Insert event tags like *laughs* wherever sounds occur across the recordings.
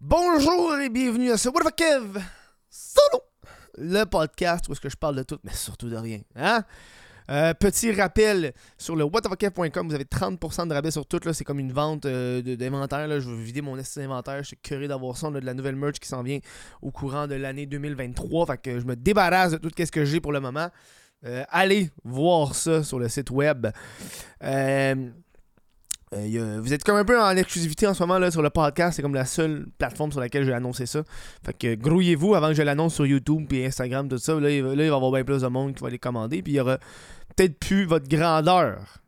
Bonjour et bienvenue à ce What the Kev Solo, le podcast où est-ce que je parle de tout, mais surtout de rien. Hein? Euh, petit rappel sur le whatthefuckev.com, vous avez 30% de rabais sur tout. C'est comme une vente euh, d'inventaire. je vais vider mon estime d'inventaire. Je suis curieux d'avoir ça. On a de la nouvelle merch qui s'en vient au courant de l'année 2023. Fait que je me débarrasse de tout ce que j'ai pour le moment. Euh, allez voir ça sur le site web. Euh, vous êtes comme un peu en exclusivité en ce moment là, sur le podcast. C'est comme la seule plateforme sur laquelle j'ai annoncé ça. Fait que grouillez-vous avant que je l'annonce sur YouTube et Instagram, tout ça. Là, il va, là, il va y avoir bien plus de monde qui va les commander. Puis il y aura peut-être plus votre grandeur.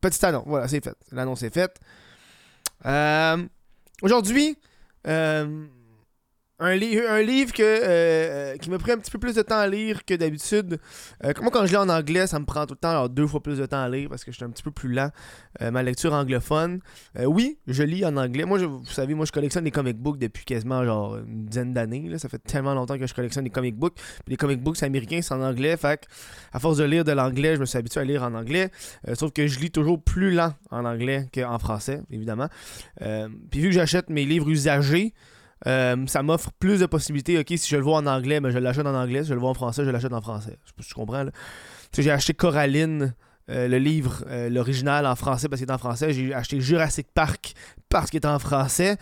Petite annonce. Voilà, c'est fait. L'annonce est faite. Euh, Aujourd'hui, euh, un, li- un livre euh, euh, qui m'a pris un petit peu plus de temps à lire que d'habitude. Euh, moi, quand je lis en anglais, ça me prend tout le temps deux fois plus de temps à lire parce que je suis un petit peu plus lent. Ma lecture anglophone. Oui, je lis en anglais. Moi, je- vous savez, moi, je collectionne des comic books depuis quasiment genre une dizaine d'années. Ça fait tellement longtemps que je collectionne des comic books. Puis les comic books américains, c'est en anglais. Fait à force de lire de l'anglais, je me suis habitué à lire en anglais. Sauf que je lis toujours plus lent en anglais qu'en français, évidemment. Puis vu que j'achète mes livres usagés, euh, ça m'offre plus de possibilités. Ok, si je le vois en anglais, ben, je l'achète en anglais. Si je le vois en français, je l'achète en français. Je sais pas si tu comprends. Là. J'ai acheté Coraline, euh, le livre, euh, l'original en français parce qu'il est en français. J'ai acheté Jurassic Park parce qu'il est en français.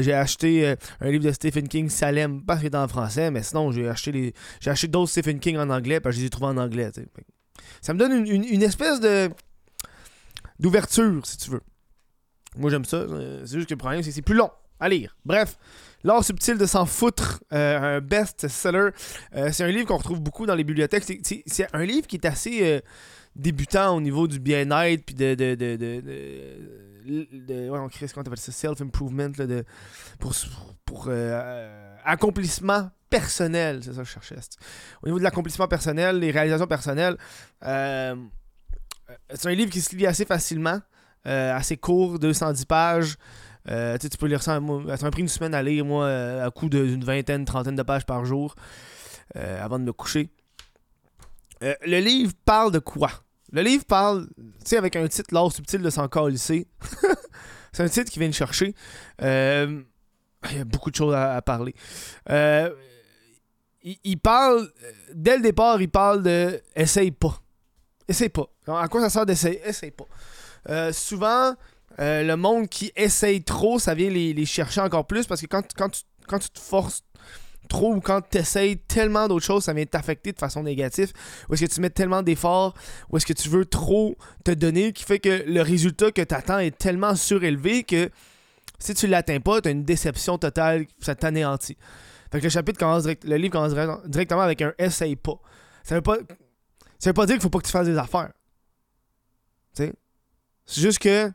J'ai acheté un livre de Stephen King, Salem, parce qu'il est en français. Mais sinon, j'ai acheté j'ai acheté d'autres Stephen King en anglais parce que je les ai trouvés en anglais. Ça me donne une, une- une espèce de d'ouverture, si tu veux. Moi, j'aime ça. C'est juste que le problème, c'est que c'est plus long à lire. Bref, L'art subtil de s'en foutre, euh, un best-seller. Euh, c'est un livre qu'on retrouve beaucoup dans les bibliothèques. C'est- un livre qui est assez euh, débutant au niveau du bien-être, puis de... de, de, de, de- ouais, on crée ce qu'on appelle ça, self-improvement, de, pour, pour accomplissement personnel, c'est ça que je cherchais. Au niveau de l'accomplissement personnel, les réalisations personnelles, c'est un livre qui se lit assez facilement, assez court, 210 pages. Euh, tu peux lire ça, moi, ça m'a pris une semaine à lire, moi, euh, à coup d'une vingtaine, trentaine de pages par jour, euh, avant de me coucher. Euh, le livre parle de quoi? Le livre parle, tu sais, avec un titre, L'art subtil de s'en calisser. *laughs* C'est un titre qui vient de chercher. Il y a beaucoup de choses à, parler. Il, parle, dès le départ, il parle de « essaye pas ». Essaye pas. À quoi ça sert d'essayer? Essaye pas. Souvent, euh, le monde qui essaye trop, ça vient les, les chercher encore plus parce que quand, quand, tu, quand tu te forces trop ou quand tu essayes tellement d'autres choses, ça vient t'affecter de façon négative. Ou est-ce que tu mets tellement d'efforts, ou est-ce que tu veux trop te donner qui fait que le résultat que tu attends est tellement surélevé que si tu l'atteins pas, tu as une déception totale, ça t'anéantit. Fait que le chapitre commence direct- le livre commence direct- directement avec un essaye pas. Ça veut pas ça veut pas dire qu'il faut pas que tu fasses des affaires. C'est juste que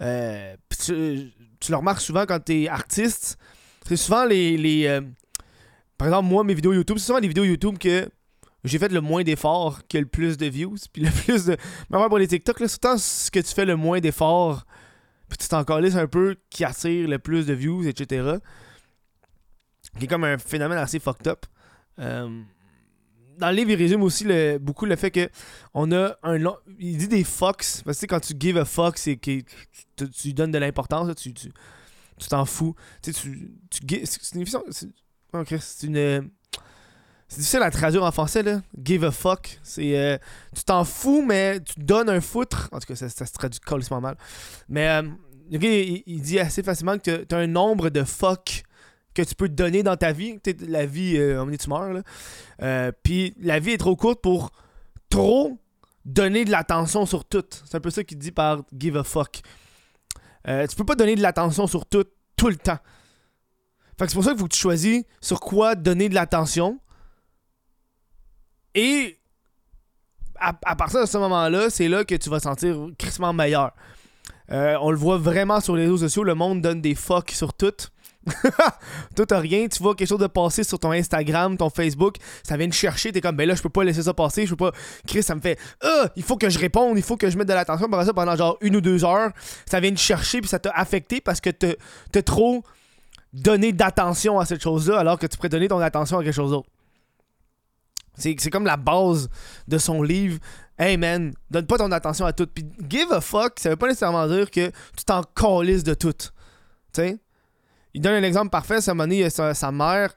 euh, tu, tu le remarques souvent quand t'es artiste. C'est souvent les. les euh, par exemple, moi, mes vidéos YouTube, c'est souvent les vidéos YouTube que j'ai fait le moins d'efforts qui a le plus de views. *laughs* Puis le plus de. Même pour les TikTok, là, c'est ce que tu fais le moins d'efforts. Puis tu t'en un peu qui attire le plus de views, etc. Qui est comme un phénomène assez fucked up. Euh, dans le livre, il résume aussi beaucoup le fait que on a un long. Il dit des fucks. Parce que quand tu give a fuck, c'est que tu, tu donnes de l'importance, tu t'en fous. Tu tu, tu c'est une oh, c'est une c'est difficile à traduire en français là. Give a fuck, c'est euh, tu t'en fous mais tu donnes un foutre. En tout cas, ça, se traduit colissement mal. Mais euh, il, il dit assez facilement que tu as un nombre de fuck que tu peux donner dans ta vie. La vie, euh, on est tu meurs. Euh, Puis la vie est trop courte pour trop donner de l'attention sur tout. C'est un peu ça qu'il dit par give a fuck. Euh, tu peux pas donner de l'attention sur tout, tout le temps. Fait que c'est pour ça que tu choisis sur quoi donner de l'attention. Et à, à partir de ce moment-là, c'est là que tu vas sentir crissement meilleur. Euh, on le voit vraiment sur les réseaux sociaux, le monde donne des fucks sur tout. *laughs* Tout à rien, tu vois quelque chose de passer sur ton Instagram, ton Facebook, ça vient te chercher, t'es comme ben là je peux pas laisser ça passer, je peux pas. Chris, ça me fait Ah, il faut que je réponde, il faut que je mette de l'attention pendant ça pendant genre une ou deux heures. Ça vient te chercher puis ça t'a affecté parce que t'as trop donné d'attention à cette chose-là alors que tu pourrais donner ton attention à quelque chose d'autre. C'est c'est comme la base de son livre. Hey man, donne pas ton attention à tout. Puis give a fuck, ça veut pas nécessairement dire que tu t'en calisses de tout. Tu sais? Il donne un exemple parfait. Sa monnaie, sa, sa mère.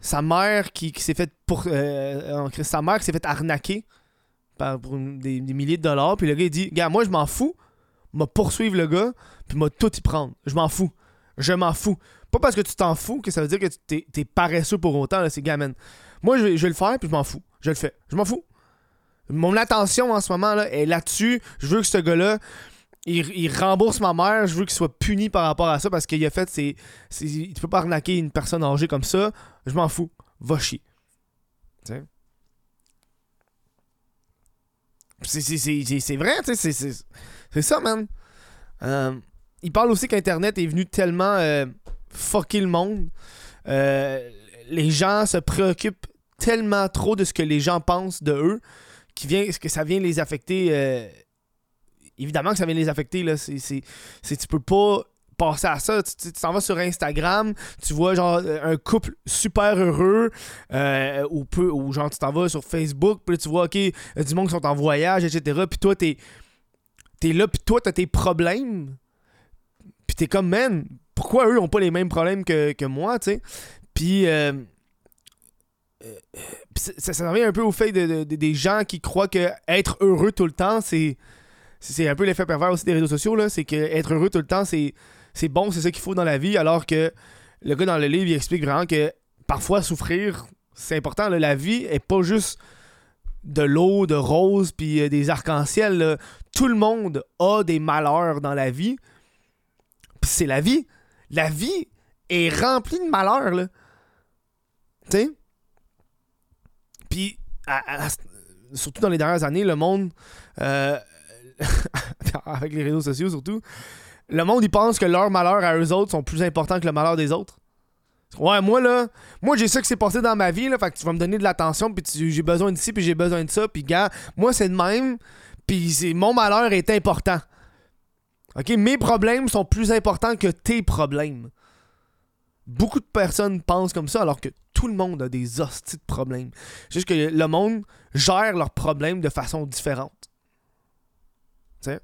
Sa mère qui, s'est fait pour. euh, euh, sa mère qui s'est fait arnaquer par, pour des, milliers de dollars. Puis le gars, il dit Gars, moi, je m'en fous. M'a poursuivre le gars. Puis m'a tout y prendre. Je m'en fous. Je m'en fous. Pas parce que tu t'en fous que ça veut dire que tu t'es, paresseux pour autant. C'est gamin. Moi, je vais, je vais le faire. Puis je m'en fous. Je le fais. Je m'en fous. Mon attention en ce moment là, est là-dessus. Je veux que ce gars-là. Il, rembourse ma mère, je veux qu'il soit puni par rapport à ça parce qu'il a fait c'est, c'est tu peux pas arnaquer une personne âgée comme ça, je m'en fous, va chier. C'est, vrai, tu c'est, ça, man. Euh, il parle aussi qu'Internet est venu tellement euh, fucker le monde. Euh, les gens se préoccupent tellement trop de ce que les gens pensent de eux vient, que ça vient les affecter. Euh, évidemment que ça vient les affecter. Là. C'est, c'est, c'est- tu peux pas passer à ça. Tu t'en vas sur Instagram, tu vois genre euh, un couple super heureux, euh, ou, peu, ou genre tu t'en vas sur Facebook, puis tu vois, ok, a du monde qui sont en voyage, etc. Puis toi, t'es, t'es là, puis toi, t'as tes problèmes. Puis t'es comme, man, pourquoi eux ont pas les mêmes problèmes que, moi, tu sais? Puis. euh, euh, ça, ça, ça revient un peu au fait de, de- de- des gens qui croient que être heureux tout le temps, c'est. C'est un peu l'effet pervers aussi des réseaux sociaux, là. C'est que être heureux tout le temps, c'est c'est bon, c'est ça qu'il faut dans la vie, alors que le gars dans le livre, il explique vraiment que parfois souffrir, c'est important. La vie est pas juste de l'eau, de rose, puis euh, des arcs-en-ciel. Tout le monde a des malheurs dans la vie. Puis c'est la vie. La vie est remplie de malheurs, là. Tu sais? Puis, surtout dans les dernières années, le monde, euh, *laughs* avec les réseaux sociaux surtout, le monde, il pense que leurs malheurs à eux autres sont plus importants que le malheur des autres. Ouais, moi là, moi j'ai ça qui s'est passé dans ma vie, là, fait que tu vas me donner de l'attention, puis j'ai besoin d'ici, puis j'ai besoin de ça, puis gars, moi c'est de même, puis mon malheur est important. Ok, mes problèmes sont plus importants que tes problèmes. Beaucoup de personnes pensent comme ça, alors que tout le monde a des hosties de problèmes. C'est juste que le monde gère leurs problèmes de façon différente. Tu sais?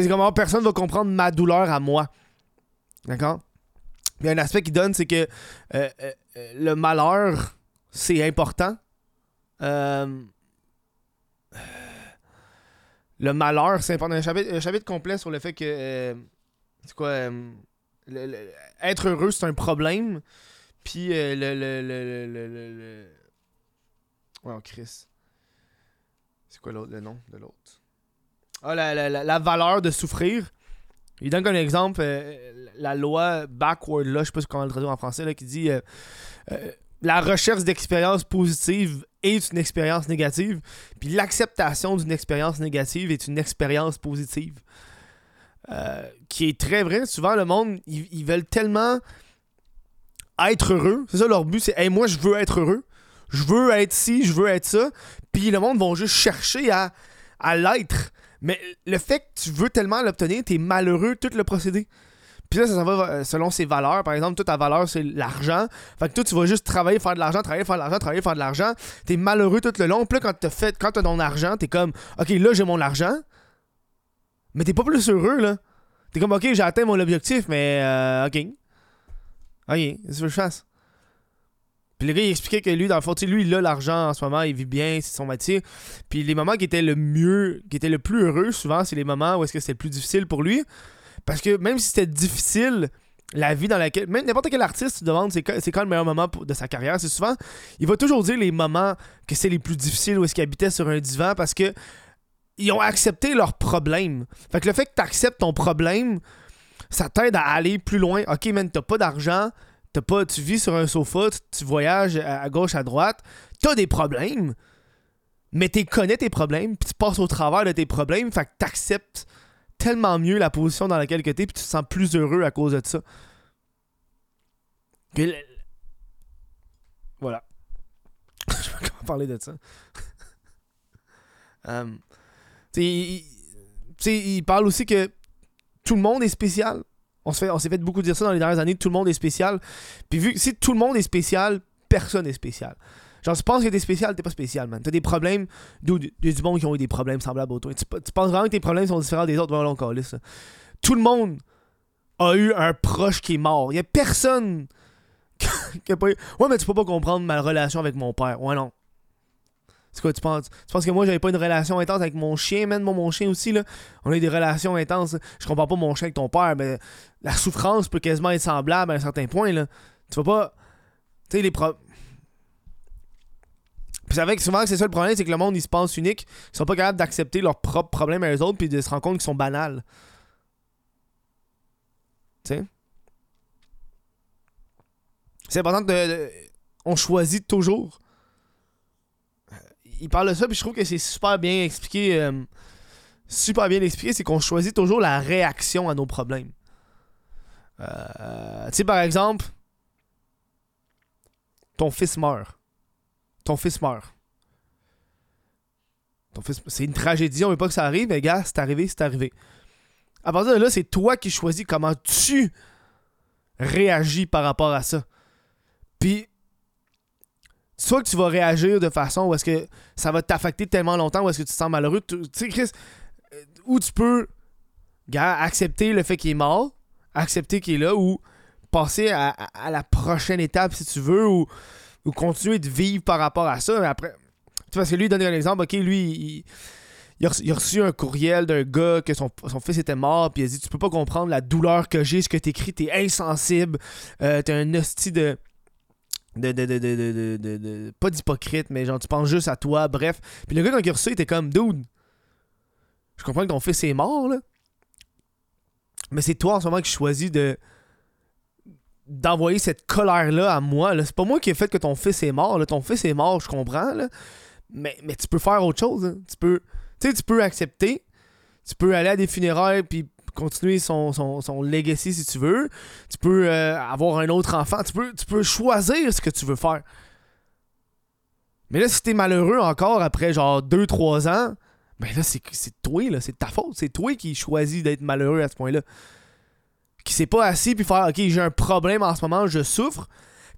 C'est comment personne va comprendre ma douleur à moi. D'accord? Il y a un aspect qui donne, c'est que euh, euh, euh, le malheur, c'est important. Euh, le malheur, c'est important. Un chapitre, un complet sur le fait que. euh, c'est quoi euh, Être heureux, c'est un problème. Puis euh, le, le, le- Oh, Chris. C'est quoi l'autre, le nom de l'autre Ah, la, valeur de souffrir. Il donne comme exemple euh, la loi backward, là, je sais pas comment le traduire en français, là, qui dit euh, euh, la recherche d'expériences positives est une expérience négative, puis l'acceptation d'une expérience négative est une expérience positive. Qui est très vrai. Souvent, le monde, ils, ils veulent tellement être heureux. C'est ça leur but, c'est hey, moi, je veux être heureux. Je veux être ci, je veux être ça. Puis le monde va juste chercher à, à l'être. Mais le fait que tu veux tellement l'obtenir, t'es malheureux tout le procédé. Puis là, ça s'en va euh, selon ses valeurs. Par exemple, toute ta valeur, c'est l'argent. Fait que toi, tu vas juste travailler, faire de l'argent, travailler, faire de l'argent, travailler, faire de l'argent. T'es malheureux tout le long. Puis là, quand t'as fait, quand t'as ton argent, t'es comme, OK, là, j'ai mon argent. Mais t'es pas plus heureux, là. T'es comme, OK, j'ai atteint mon objectif, mais euh, OK. OK, qu'est-ce que je fasse? Puis le gars, il expliquait que lui, dans le fond, lui, il a l'argent en ce moment, il vit bien, c'est son métier. Puis les moments qui étaient le mieux, qui étaient le plus heureux, souvent, c'est les moments où est-ce que c'était le plus difficile pour lui. Parce que même si c'était difficile, la vie dans laquelle. Même n'importe quel artiste, tu demandes c'est quand, le meilleur moment de sa carrière. C'est souvent. Il va toujours dire les moments que c'est les plus difficiles où est-ce qu'il habitait sur un divan parce que. Ils ont accepté leurs problèmes. Fait que le fait que tu acceptes ton problème, ça t'aide à aller plus loin. Ok, man, t'as pas d'argent, t'as pas, tu vis sur un sofa, tu, voyages à, gauche, à droite, t'as des problèmes, mais tu connais tes problèmes, puis tu passes au travers de tes problèmes, fait que t'acceptes tellement mieux la position dans laquelle tu es, puis tu te sens plus heureux à cause de ça. Que Voilà. *laughs* Je sais pas comment parler de ça. *laughs* Um, sais, il parle aussi que tout le monde est spécial. On se fait- s'est fait beaucoup dire ça dans les dernières années, tout le monde est spécial. Puis vu que si tout le monde est spécial, personne est spécial. Genre, tu penses que t'es spécial, t'es pas spécial, man. T'as des problèmes. A du monde qui ont eu des problèmes semblables aux toi. Tu, penses vraiment que tes problèmes sont différents des autres? On ça. Tout le monde a eu un proche qui est mort. Il y a personne *laughs* qui a pas eu. Ouais, mais tu peux pas comprendre ma relation avec mon père. Ouais, non. C'est quoi, tu penses? Tu penses que moi, j'avais pas une relation intense avec mon chien, même mon, mon chien aussi, là? On a eu des relations intenses. Je comprends pas mon chien avec ton père, mais la souffrance peut quasiment être semblable à un certain point, là. Tu vas pas. Tu sais, les pro... Puis c'est vrai que souvent, c'est ça le problème, c'est que le monde, ils se pense unique. Ils sont pas capables d'accepter leurs propres problèmes à eux autres, puis de se rendre compte qu'ils sont banals. Tu sais? C'est important de, On choisit toujours. Il parle de ça, puis je trouve que c'est super bien expliqué. Euh, super bien expliqué, c'est qu'on choisit toujours la réaction à nos problèmes. Euh, tu sais, par exemple, ton fils meurt. Ton fils meurt. Ton fils, c'est une tragédie, on veut pas que ça arrive, mais gars, c'est arrivé, c'est arrivé. À partir de là, c'est toi qui choisis comment tu réagis par rapport à ça. Puis, soit que tu vas réagir de façon où est-ce que ça va t'affecter tellement longtemps, où est-ce que tu te sens malheureux. Tu sais, Chris, euh, où tu peux, gars, accepter le fait qu'il est mort, accepter qu'il est là, ou passer à, la prochaine étape si tu veux, ou, continuer de vivre par rapport à ça. Mais après, tu vois, parce que lui, il donne un exemple, ok, lui, il a, reçu un courriel d'un gars que son, fils était mort, puis il a dit Tu peux pas comprendre la douleur que j'ai, ce que t'écris, t'es insensible, euh, t'es un hostie de. De, de, de, de, pas d'hypocrite, mais genre tu penses juste à toi, bref. Puis le gars, quand il a était comme Dude, je comprends que ton fils est mort, là. Mais c'est toi en ce moment qui choisis de d'envoyer cette colère-là à moi. Là. C'est pas moi qui ai fait que ton fils est mort. Là. Ton fils est mort, je comprends. Là. Mais, mais tu peux faire autre chose. Hein. Tu peux tu peux accepter. Tu peux aller à des funérailles puis continuer son, son, legacy si tu veux. Tu peux euh, avoir un autre enfant. Tu peux, choisir ce que tu veux faire. Mais là, si t'es malheureux encore après genre 2-3 ans, ben là, c'est toi, là. C'est ta faute. C'est toi qui choisis d'être malheureux à ce point-là. Qui s'est pas assis puis faire OK, j'ai un problème en ce moment, je souffre.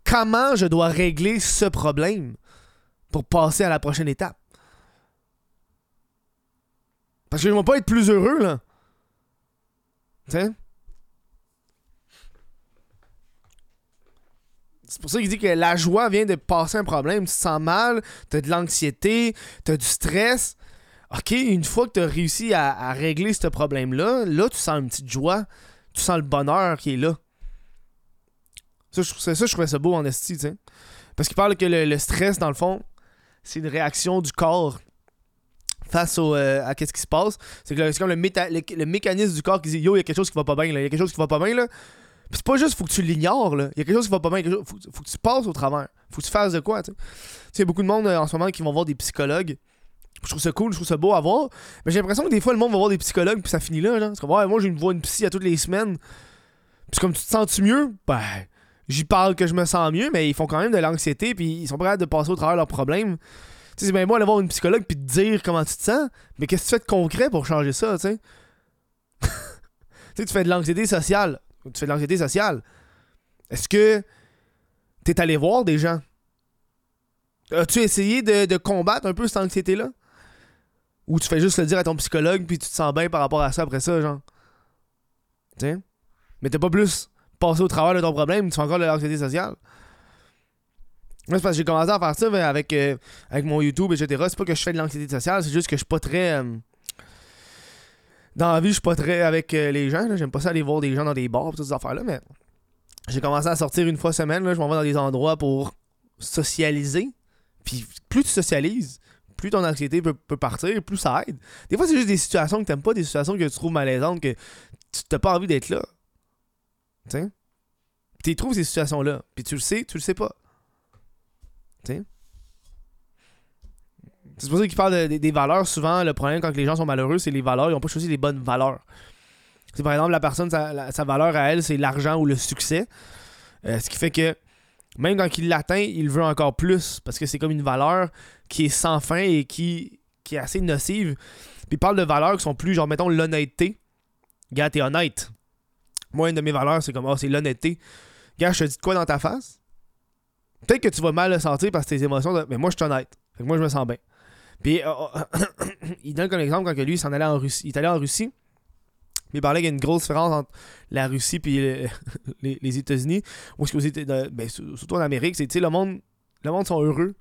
Comment je dois régler ce problème pour passer à la prochaine étape? Parce que je vais pas être plus heureux, là. C'est pour ça qu'il dit que la joie vient de passer un problème. Tu te sens mal, tu as de l'anxiété, tu as du stress. OK, une fois que tu as réussi à, régler ce problème-là, là, tu sens une petite joie. Tu sens le bonheur qui est là. Ça, je, trouvais ça beau en esti. Parce qu'il parle que le stress, dans le fond, c'est une réaction du corps face euh, à qu'est-ce qui se passe. C'est comme le, mécanisme du corps qui dit Yo, il y a quelque chose qui va pas bien. Il y a quelque chose qui va pas bien, là. Puis c'est pas juste, faut que tu l'ignores, là. Il y a quelque chose qui va pas bien. Faut, faut, que tu passes au travers. Faut que tu fasses de quoi, tu sais. Il beaucoup de monde euh, en ce moment qui vont voir des psychologues. Je trouve ça cool, je trouve ça beau à voir. Mais j'ai l'impression que des fois, le monde va voir des psychologues, puis ça finit là, genre. C'est comme, ouais, moi, je vois une psy à toutes les semaines. Puis comme tu te sens-tu mieux? Ben, j'y parle que je me sens mieux, mais ils font quand même de l'anxiété, puis ils sont prêts de passer au travers leurs problèmes. Tu sais, bien moi aller voir une psychologue puis te dire comment tu te sens, mais qu'est-ce que tu fais de concret pour changer ça, tu sais? *laughs* tu fais de l'anxiété sociale. Tu fais de l'anxiété sociale. Est-ce que t'es allé voir des gens? As-tu essayé de, combattre un peu cette anxiété-là? Ou tu fais juste le dire à ton psychologue puis tu te sens bien par rapport à ça après ça, genre? Tu sais? Mais t'es pas plus passé au travers de ton problème, tu fais encore de l'anxiété sociale. Moi, c'est parce que j'ai commencé à faire ça avec, euh, avec mon YouTube, etc. C'est pas que je fais de l'anxiété sociale, c'est juste que je suis pas très. Euh, dans la vie, je suis pas très avec euh, les gens. J'aime pas ça aller voir des gens dans des bars, toutes ces affaires-là, mais j'ai commencé à sortir une fois semaine. Là, je m'en vais dans des endroits pour socialiser. Puis plus tu socialises, plus ton anxiété peut, partir, plus ça aide. Des fois, c'est juste des situations que t'aimes pas, des situations que tu trouves malaisantes, que tu t'as pas envie d'être là. Tu sais? Tu trouves ces situations-là. Puis tu le sais, tu le sais pas. C'est pour ça qu'il parle des valeurs. Souvent, le problème quand les gens sont malheureux, c'est les valeurs. Ils n'ont pas choisi les bonnes valeurs. C'est par exemple, la personne, sa, valeur à elle, c'est l'argent ou le succès. Euh, ce qui fait que même quand il l'atteint, il veut encore plus. Parce que c'est comme une valeur qui est sans fin et qui, qui est assez nocive. Puis il parle de valeurs qui sont plus, genre, mettons, l'honnêteté. Gars, t'es honnête. Moi, une de mes valeurs, c'est comme, oh, c'est l'honnêteté. Gars, je te dis de quoi dans ta face? Peut-être que tu vas mal le sentir parce que tes émotions, mais moi, je suis honnête. Fait que moi, je me sens bien. Puis, euh, *coughs* il donne comme exemple quand lui, il s'en allait en Russie. Il est allé en Russie. Il parlait qu'il y a une grosse différence entre la Russie et *laughs* les, États-Unis. Ou ce ben, surtout en Amérique, c'est, le monde, le monde sont heureux.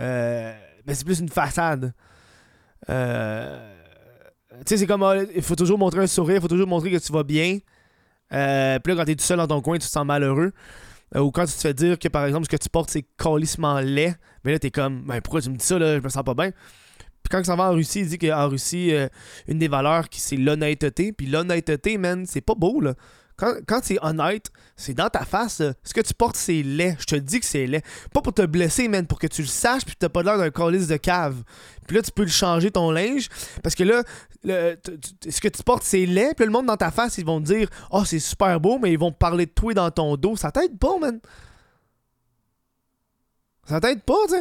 Euh, mais c'est plus une façade. Euh, tu sais, c'est comme, ah, il faut toujours montrer un sourire, il faut toujours montrer que tu vas bien. Euh, puis là, quand t'es tout seul dans ton coin, tu te sens malheureux. Euh, ou quand tu te fais dire que, par exemple, ce que tu portes, c'est colissement laid. Mais là, t'es comme, ben pourquoi tu me dis ça, là, je me sens pas bien. Puis quand ça va en Russie, il dit qu'en Russie, euh, une des valeurs, c'est l'honnêteté. Puis l'honnêteté, man, c'est pas beau, là. Quand, quand c'est honnête, c'est dans ta face. Ce que tu portes, c'est laid. Je te dis que c'est laid. Pas pour te blesser, man, pour que tu le saches, puis t'as pas l'air d'un calice de cave. Puis là, tu peux le changer ton linge. Parce que là, ce que tu portes, c'est laid. Puis le monde dans ta face, ils vont te dire Oh, c'est super beau, mais ils vont parler de toi dans ton dos. Ça t'aide pas, man. Ça t'aide pas, tu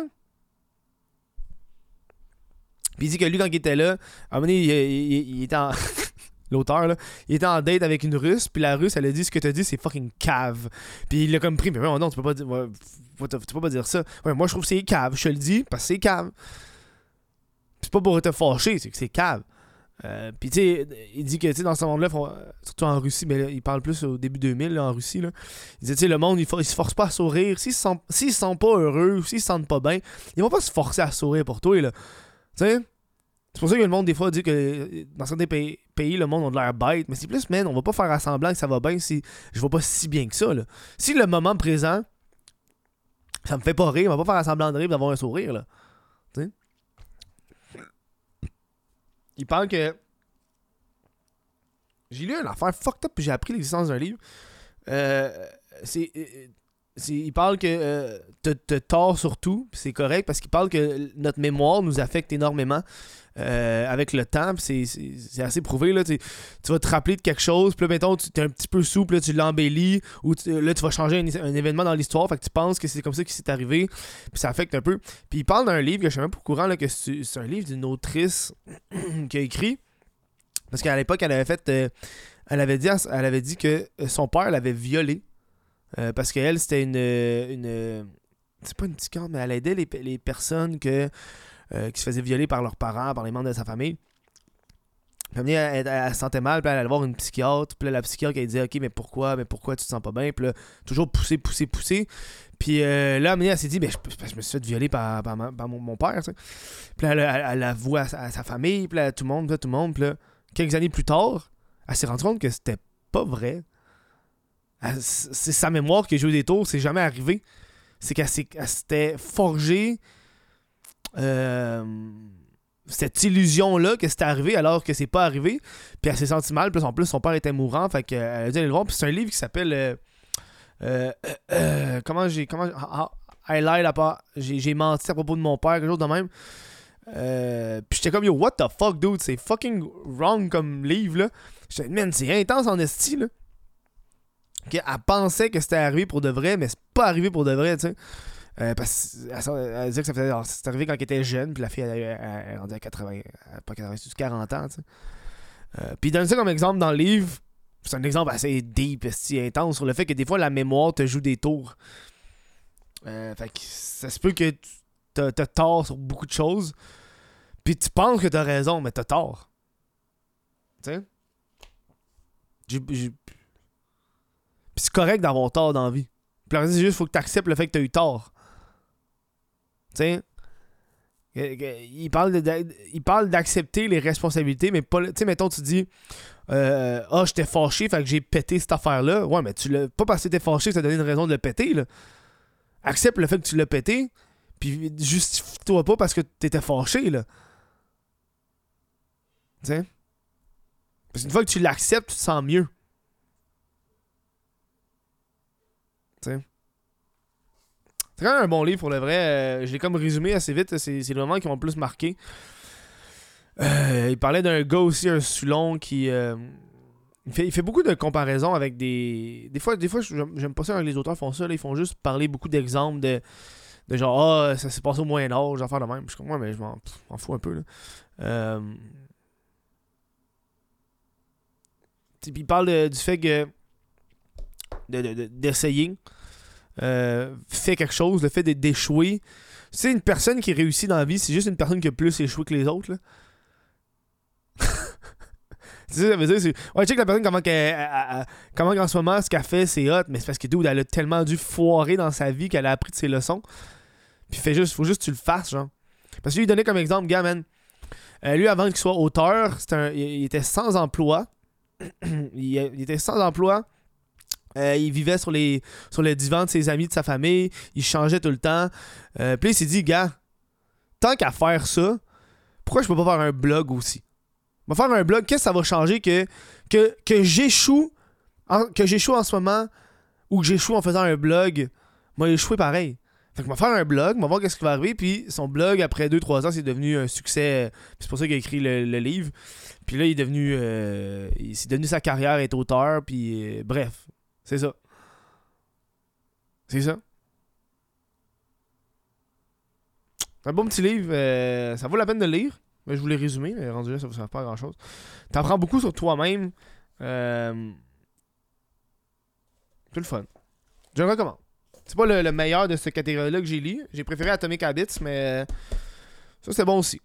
Puis il dit que lui, quand il était là, à un moment donné, il était en. *laughs* l'auteur, là, il était en date avec une russe, puis la russe, elle a dit ce que t'as dit, c'est fucking cave. Puis il l'a comme pris, mais non, tu peux pas dire, tu peux pas dire ça. Ouais, moi, je trouve que c'est cave, je te le dis, parce que c'est cave. C'est pas pour te fâcher, c'est que c'est cave. Euh, puis tu sais, il dit que tu sais dans ce monde-là, surtout en Russie, mais il parle plus au début 2000 en Russie, là, il dit tu sais, le monde, il, se force pas à sourire. S'ils se, sentent, se sentent pas heureux s'ils se sentent pas bien, ils vont pas se forcer à sourire pour toi, là. Tu sais? C'est pour ça que le monde, des fois, dit que dans certains pays, le monde a de l'air bête. Mais c'est plus, man, on va pas faire semblant que ça va bien si je vois pas si bien que ça. Là. Si le moment présent, ça me fait pas rire, on va pas faire semblant de rire d'avoir un sourire. Là. Il parle que. J'ai lu une affaire fucked up puis j'ai appris l'existence d'un livre. Euh, c'est il parle que euh, te, tort sur tout, c'est correct parce qu'il parle que notre mémoire nous affecte énormément euh, avec le temps, c'est assez prouvé. Là, tu vas te rappeler de quelque chose, puis là, mettons, tu es un petit peu souple, là, tu l'embellis, ou là, tu vas changer un, événement dans l'histoire, fait que tu penses que c'est comme ça qui s'est arrivé, puis ça affecte un peu. Puis il parle d'un livre que je suis même pas au courant, là, que c'est un livre d'une autrice *clears throat* qui a écrit, parce qu'à l'époque, elle avait fait. Euh, elle, avait dit, elle avait dit que son père l'avait violée. Euh, parce qu'elle, c'était une. une c'est pas une petite mais elle aidait les, les personnes que, euh, qui se faisaient violer par leurs parents, par les membres de sa famille. Puis elle, elle, se sentait mal, puis elle allait voir une psychiatre. Puis là, la psychiatre, elle disait Ok, mais pourquoi Mais pourquoi tu te sens pas bien Puis là, toujours pousser, pousser, pousser. Puis euh, là, elle s'est dit ben, je, me suis fait violer par, par, mon, père. Puis là, elle, elle, à, sa famille, puis là, tout le monde, puis tout le monde. Puis là, quelques années plus tard, elle s'est rendue compte que c'était pas vrai. C'est sa mémoire qui a joué des tours, c'est jamais arrivé. C'est qu'elle s'était forgée euh, cette illusion-là que c'était arrivé alors que c'est pas arrivé. Puis elle s'est sentie mal, puis en plus son père était mourant, fait qu'elle a dû aller le voir. Puis c'est un livre qui s'appelle. Euh, euh, comment j'ai. Comment. Ah, ah, J'ai menti à propos de mon père, quelque chose de même. puis j'étais comme yo, what the fuck, dude, c'est fucking wrong comme livre là. J'étais, man, c'est intense en esti là elle pensait que c'était arrivé pour de vrai, mais c'est pas arrivé pour de vrai, tu sais. Euh, parce qu'elle disait que ça faisait. C'est arrivé quand elle était jeune, puis la fille, elle, est rendue à 80. Pas 80, 40 ans, tu sais. Euh, puis donne ça comme exemple dans le livre. C'est un exemple assez deep, assez intense sur le fait que des fois la mémoire te joue des tours. Euh, fait que ça se peut que t'as as tort sur beaucoup de choses. Puis tu penses que t'as raison, mais t'as tort. Tu sais? J'ai c'est correct d'avoir tort dans la vie. Puis c'est juste faut que tu acceptes le fait que tu as eu tort. Tu? Il parle d'accepter les responsabilités, mais pas. Tu sais, mettons, tu dis euh, Ah, j'étais fâché, fait que j'ai pété cette affaire-là. Ouais, mais tu l'as. Pas parce que t'es fâché, ça t'a donné une raison de le péter. Accepte le fait que tu l'as pété, puis justifie-toi pas parce que t'étais fâché, là. Tu? Parce qu'une fois que tu l'acceptes, tu te sens mieux. C'est un bon livre pour le vrai. Euh, je l'ai comme résumé assez vite. C'est le moment qui m'a le plus marqué. Euh, il parlait d'un gars aussi, un Sulon, qui. Euh, il, fait, il, fait, beaucoup de comparaisons avec des. Des fois, des fois j'aime pas ça quand les auteurs font ça. ils font juste parler beaucoup d'exemples de, de genre, ah, ça s'est passé au Moyen-Âge, faire de même. Je ouais, mais je m'en fous un peu. Là. Puis il parle du fait que d'essayer. Euh, fait quelque chose, le fait d'échouer. C'est une personne qui réussit dans la vie, c'est juste une personne qui a plus échoué que les autres. *laughs* Tu sais, ça veut dire. Ouais, check la personne, comment, qu'elle, comment en ce moment, ce qu'elle fait, c'est hot, mais c'est parce que dude, elle a tellement dû foirer dans sa vie qu'elle a appris de ses leçons. Puis fait juste, faut juste que tu le fasses, genre. Parce que lui, donnait comme exemple, gars, man. Euh, lui, avant qu'il soit auteur, il, était sans emploi. *clears throat* il, était sans emploi. Euh, il vivait sur les, sur les divans de ses amis, de sa famille. Il changeait tout le temps. Euh, puis il s'est dit, gars, tant qu'à faire ça, pourquoi je peux pas faire un blog aussi? Je faire un blog, qu'est-ce que ça va changer que, que, que j'échoue que j'échoue en ce moment ou que j'échoue en faisant un blog? Moi, échoué pareil. Fait que je faire un blog, on va voir qu'est-ce qui va arriver. Puis son blog, après 2-3 ans, c'est devenu un succès. c'est pour ça qu'il a écrit le, livre. Puis là, il est devenu. Euh, c'est devenu sa carrière, être auteur. Puis bref, c'est ça. C'est ça. C'est un bon petit livre. Euh, ça vaut la peine de le lire. Mais je voulais résumer. Mais rendu là, ça ne sert pas à grand chose. T'apprends beaucoup sur toi-même. Euh, c'est le fun. Je le recommande. C'est pas le, meilleur de cette catégorie-là que j'ai lu. J'ai préféré Atomic Habits, mais ça c'est bon aussi.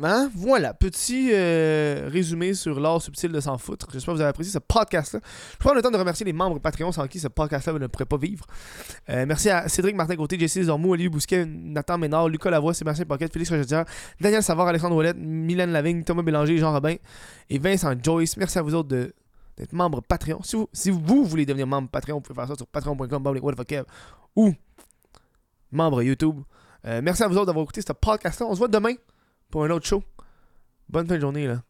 Hein? Voilà, petit euh, résumé sur l'art subtil de s'en foutre. J'espère que vous avez apprécié ce podcast-là. Je prends le temps de remercier les membres Patreon sans qui ce podcast-là ne pourrait pas vivre. Euh, merci à Cédric Martin Côté, Jesse Zormou, Olivier Bousquet, Nathan Ménard, Lucas Lavoie, Sébastien Pocket, Félix Rogedier, Daniel Savard, Alexandre Ouellette, Mylène Lavigne, Thomas Bélanger, Jean Robin et Vincent Joyce. Merci à vous autres d'être membres Patreon. Si vous, si vous voulez devenir membre Patreon, vous pouvez faire ça sur patreon.com ou membre YouTube. Euh, merci à vous autres d'avoir écouté ce podcast-là. On se voit demain pour un autre show. Bonne fin de journée, là.